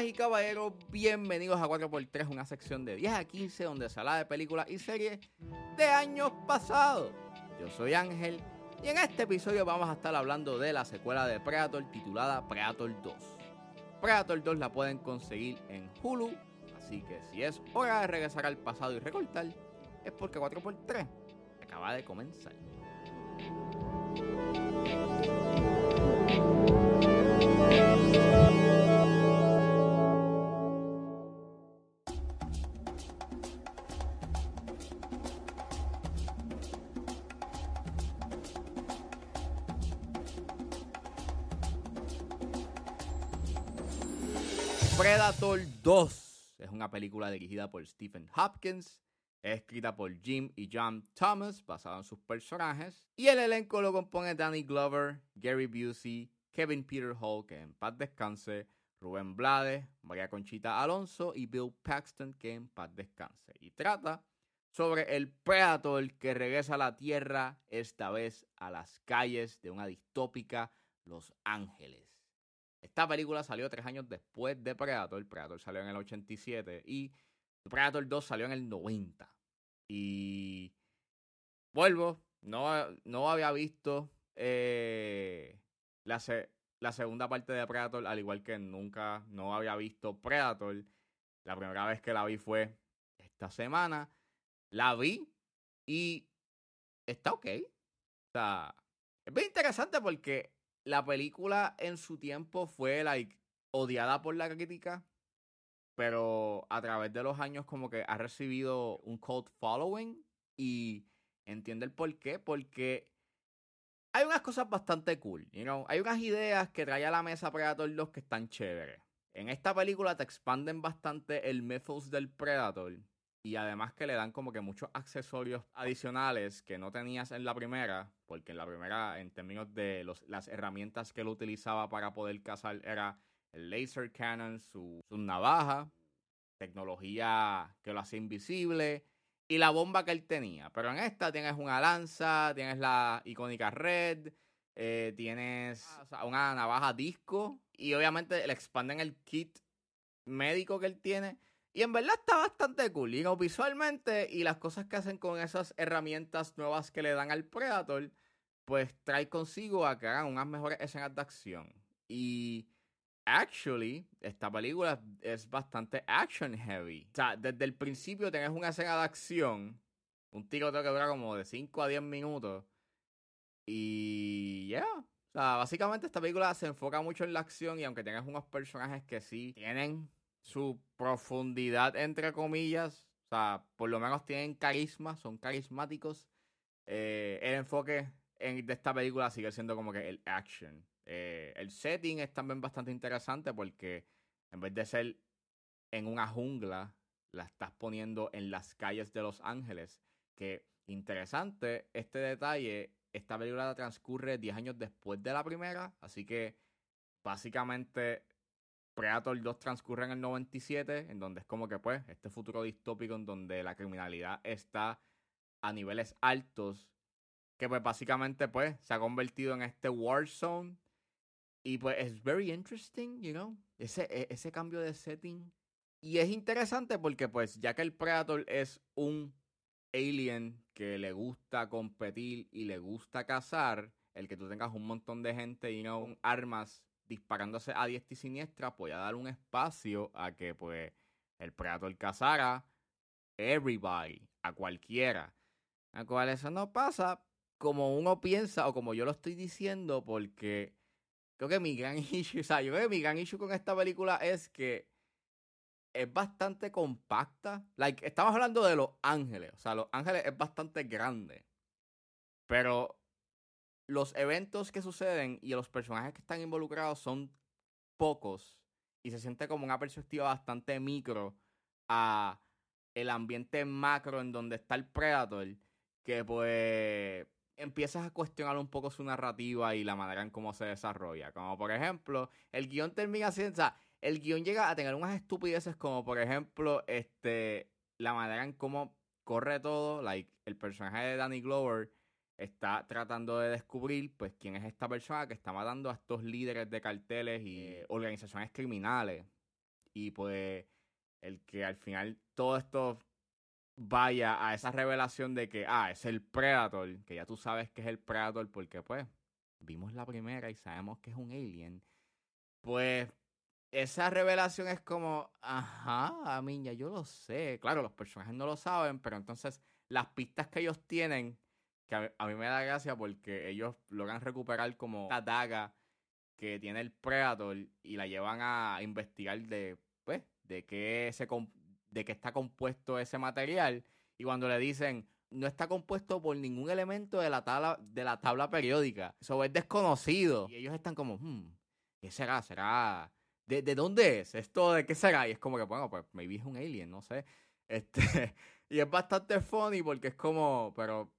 Damas y caballeros, bienvenidos a 4x3, una sección de 10 a 15 donde se habla de películas y series de años pasados. Yo soy Ángel y en este episodio vamos a estar hablando de la secuela de Predator titulada Predator 2. Predator 2 la pueden conseguir en Hulu, así que si es hora de regresar al pasado y recortar, es porque 4x3 acaba de comenzar. Predator 2 es una película dirigida por Stephen Hopkins, es escrita por Jim y John Thomas, basada en sus personajes, y el elenco lo compone Danny Glover, Gary Busey, Kevin Peter Hall, que en paz descanse, Rubén Blades, María Conchita Alonso y Bill Paxton, que en paz descanse. Y trata sobre el Predator que regresa a la Tierra, esta vez a las calles de una distópica Los Ángeles. Esta película salió tres años después de Predator. Predator salió en el 87 y Predator 2 salió en el 90. Y vuelvo, no, no había visto eh, la, la segunda parte de Predator, al igual que nunca no había visto Predator. La primera vez que la vi fue esta semana. La vi y está ok. O sea, es bien interesante porque la película en su tiempo fue like odiada por la crítica, pero a través de los años como que ha recibido un cult following y entiende el por qué, porque hay unas cosas bastante cool, you know? hay unas ideas que trae a la mesa Predator 2 que están chéveres. En esta película te expanden bastante el mythos del Predator y además que le dan como que muchos accesorios adicionales que no tenías en la primera, porque en la primera, en términos de las herramientas que él utilizaba para poder cazar, era el laser cannon, su, su navaja, tecnología que lo hacía invisible y la bomba que él tenía. Pero en esta tienes una lanza, tienes la icónica red, eh, tienes una navaja disco y obviamente le expanden el kit médico que él tiene y en verdad está bastante cool. Y visualmente y las cosas que hacen con esas herramientas nuevas que le dan al Predator, pues trae consigo a que hagan unas mejores escenas de acción. Y actually, esta película es bastante action heavy. O sea, desde el principio tenés una escena de acción, un tiroteo que dura como de 5 a 10 minutos. Y yeah. O sea, básicamente esta película se enfoca mucho en la acción y aunque tengas unos personajes que sí tienen su profundidad, entre comillas. O sea, por lo menos tienen carisma, son carismáticos. Eh, el enfoque en, de esta película sigue siendo como que el action. Eh, el setting es también bastante interesante porque en vez de ser en una jungla, la estás poniendo en las calles de Los Ángeles. Que interesante este detalle. Esta película transcurre 10 años después de la primera, así que básicamente Predator 2 transcurre en el 97, en donde es como que pues este futuro distópico en donde la criminalidad está a niveles altos, que pues básicamente pues se ha convertido en este war zone y pues es very interesting, you know, ese, e, ese cambio de setting. Y es interesante porque pues ya que el Predator es un alien que le gusta competir y le gusta cazar, el que tú tengas un montón de gente y no armas disparándose a diestra y siniestra, pues a dar un espacio a que pues el Predator cazara everybody, a cualquiera. A cual eso no pasa como uno piensa o como yo lo estoy diciendo, porque creo que mi gran issue, o sea, yo que mi gran issue con esta película es que es bastante compacta. Like, estamos hablando de Los Ángeles. O sea, Los Ángeles es bastante grande. Pero los eventos que suceden y los personajes que están involucrados son pocos y se siente como una perspectiva bastante micro a el ambiente macro en donde está el Predator, que pues empiezas a cuestionar un poco su narrativa y la manera en cómo se desarrolla. Como por ejemplo, el guion termina siendo, el guion llega a tener unas estupideces como por ejemplo, este, la manera en cómo corre todo, like el personaje de Danny Glover está tratando de descubrir pues quién es esta persona que está matando a estos líderes de carteles y organizaciones criminales. y pues el que al final todo esto vaya a esa revelación de que, ah, es el Predator, que ya tú sabes que es el Predator porque pues vimos la primera y sabemos que es un alien, pues esa revelación es como, ajá, a mí ya yo lo sé. Claro, los personajes no lo saben, pero entonces las pistas que ellos tienen, que a, mí me da gracia porque ellos logran recuperar como la daga que tiene el Predator y la llevan a investigar de, pues, de qué, se, de qué está compuesto ese material. Y cuando le dicen, no está compuesto por ningún elemento de la tabla, de la tabla periódica. Eso es desconocido. Y ellos están como, hmm, ¿qué será? ¿Será ¿de, dónde es? ¿Esto de qué será? Y es como que, bueno, pues maybe es un alien, no sé. Este, y es bastante funny porque es como, pero,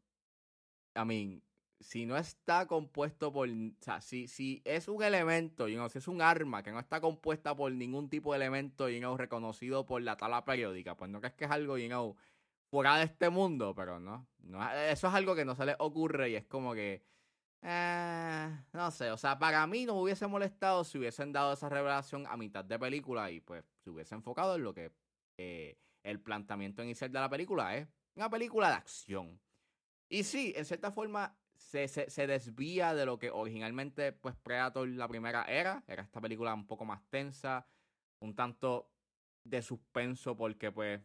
I mean, si no está compuesto por, o sea, si, si es un elemento, you know, si es un arma que no está compuesta por ningún tipo de elemento, you know, reconocido por la tabla periódica, pues no crees que es algo, you know, fuera de este mundo, pero no, no eso es algo que no se les ocurre y es como que, eh, no sé, o sea, para mí no hubiese molestado si hubiesen dado esa revelación a mitad de película y pues se hubiese enfocado en lo que eh, el planteamiento inicial de la película es. Una película de acción. Y sí, en cierta forma se, se, desvía de lo que originalmente pues Predator la primera era. Era esta película un poco más tensa, un tanto de suspenso porque pues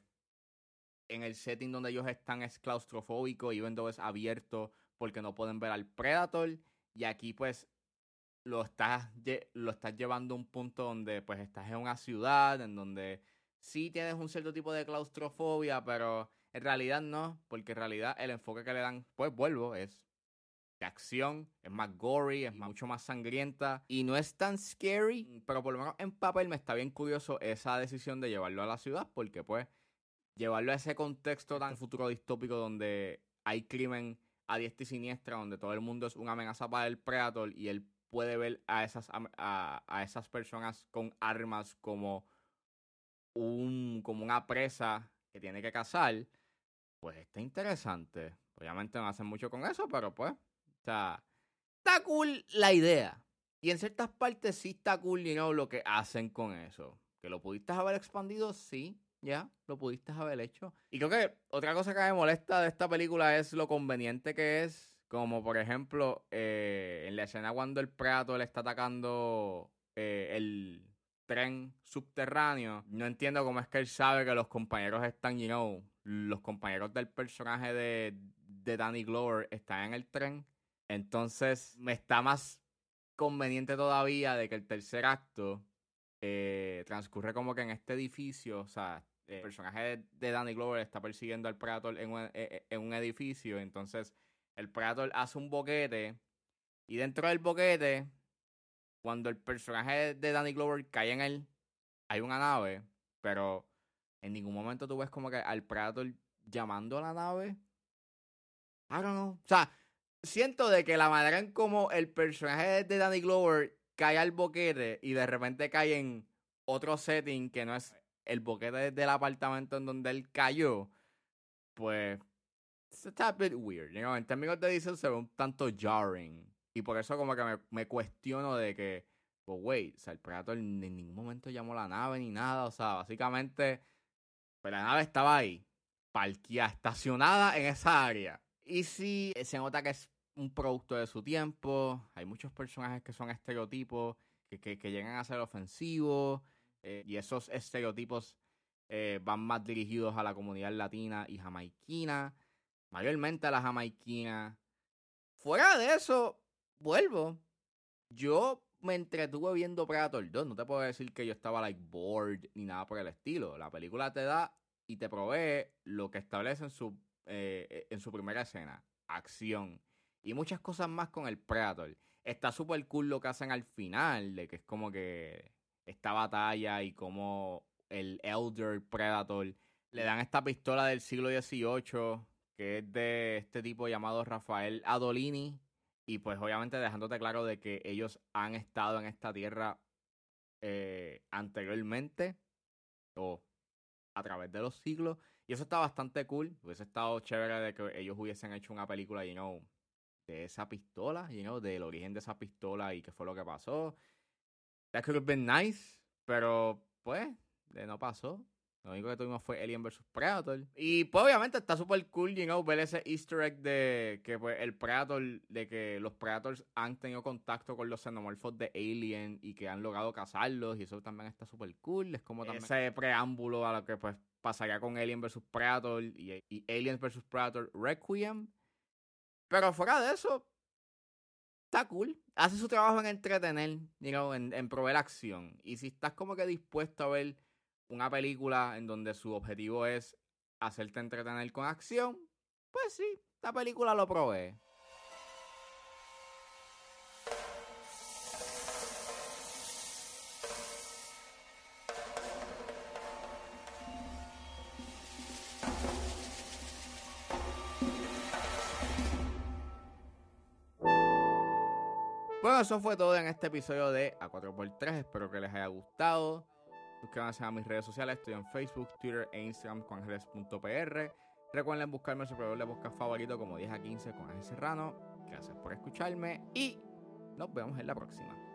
en el setting donde ellos están es claustrofóbico y viendo es abierto porque no pueden ver al Predator. Y aquí pues lo estás, lo estás llevando a un punto donde pues estás en una ciudad, en donde sí tienes un cierto tipo de claustrofobia, pero en realidad no, porque en realidad el enfoque que le dan, pues vuelvo, es de acción, es más gory, es mucho más sangrienta. y no es tan scary, pero por lo menos en papel me está bien curioso esa decisión de llevarlo a la ciudad, porque pues llevarlo a ese contexto tan futuro distópico donde hay crimen a diestra y siniestra, donde todo el mundo es una amenaza para el Predator y él puede ver a esas, a, esas personas con armas como, un, como una presa que tiene que cazar, pues está interesante. Obviamente no hacen mucho con eso, pero pues, o está cool la idea. Y en ciertas partes sí está cool, you know, lo que hacen con eso. Que lo pudiste haber expandido, sí ya, lo pudiste haber hecho. Y creo que otra cosa que me molesta de esta película es lo conveniente que es. Como por ejemplo, eh, en la escena cuando el Predator le está atacando eh, el tren subterráneo. No entiendo cómo es que él sabe que los compañeros están, you know, los compañeros del personaje de, de Danny Glover están en el tren. Entonces me está más conveniente todavía de que el tercer acto eh, transcurre como que en este edificio, o sea, el personaje de Danny Glover está persiguiendo al Predator en un, e, e, en un edificio, entonces el Predator hace un boquete y dentro del boquete, cuando el personaje de Danny Glover cae en él, hay una nave, pero en ningún momento tú ves como que al Predator llamando a la nave. I don't know. O sea, siento de que la manera en como el personaje de Danny Glover cae al boquete y de repente cae en otro setting que no es el boquete del apartamento en donde él cayó, pues está a bit weird. You know? En términos de Diesel se ve un tanto jarring. Y por eso como que me, me cuestiono de que, pues wait, o sea, el Predator en ningún momento llamó la nave ni nada. O sea, básicamente, pues la nave estaba ahí, parqueada, estacionada en esa área. Y si se nota que es un producto de su tiempo, hay muchos personajes que son estereotipos, que, que, que llegan a ser ofensivos. Eh, y esos estereotipos eh, van más dirigidos a la comunidad latina y jamaiquina, mayormente a la jamaiquina. Fuera de eso, vuelvo. Yo me entretuve viendo Predator 2. No te puedo decir que yo estaba like bored ni nada por el estilo. La película te da y te provee lo que establece en su, eh, en su primera escena. Acción. Y muchas cosas más con el Predator. Está súper cool lo que hacen al final, de que es como que esta batalla y cómo el Elder Predator le dan esta pistola del siglo XVIII que es de este tipo llamado Rafael Adolini y pues obviamente dejándote claro de que ellos han estado en esta tierra eh, anteriormente o a través de los siglos y eso está bastante cool hubiese estado chévere de que ellos hubiesen hecho una película you know, de esa pistola you know, del origen de esa pistola y qué fue lo que pasó That could have been nice, pero pues no pasó. Lo único que tuvimos fue Alien vs Predator. Y pues obviamente está súper cool, you know, ver ese easter egg de que pues el Predator, de que los Predators han tenido contacto con los xenomorfos de Alien y que han logrado cazarlos. Y eso también está súper cool. Es como también ese preámbulo a lo que pues pasaría con Alien vs Predator y, y Aliens vs Predator Requiem. Pero fuera de eso, está cool. Hace su trabajo en entretener, you know, en, en proveer acción. Y si estás como que dispuesto a ver una película en donde su objetivo es hacerte entretener con acción, pues sí, esta película lo provee. Bueno, eso fue todo en este episodio de A4x3. Espero que les haya gustado. Suscríbanse a mis redes sociales. Estoy en Facebook, Twitter e Instagram con ángeles.pr. Recuerden buscarme en su proveedor de podcast favorito como 10 a 15 con Ángel Serrano. Gracias por escucharme y nos vemos en la próxima.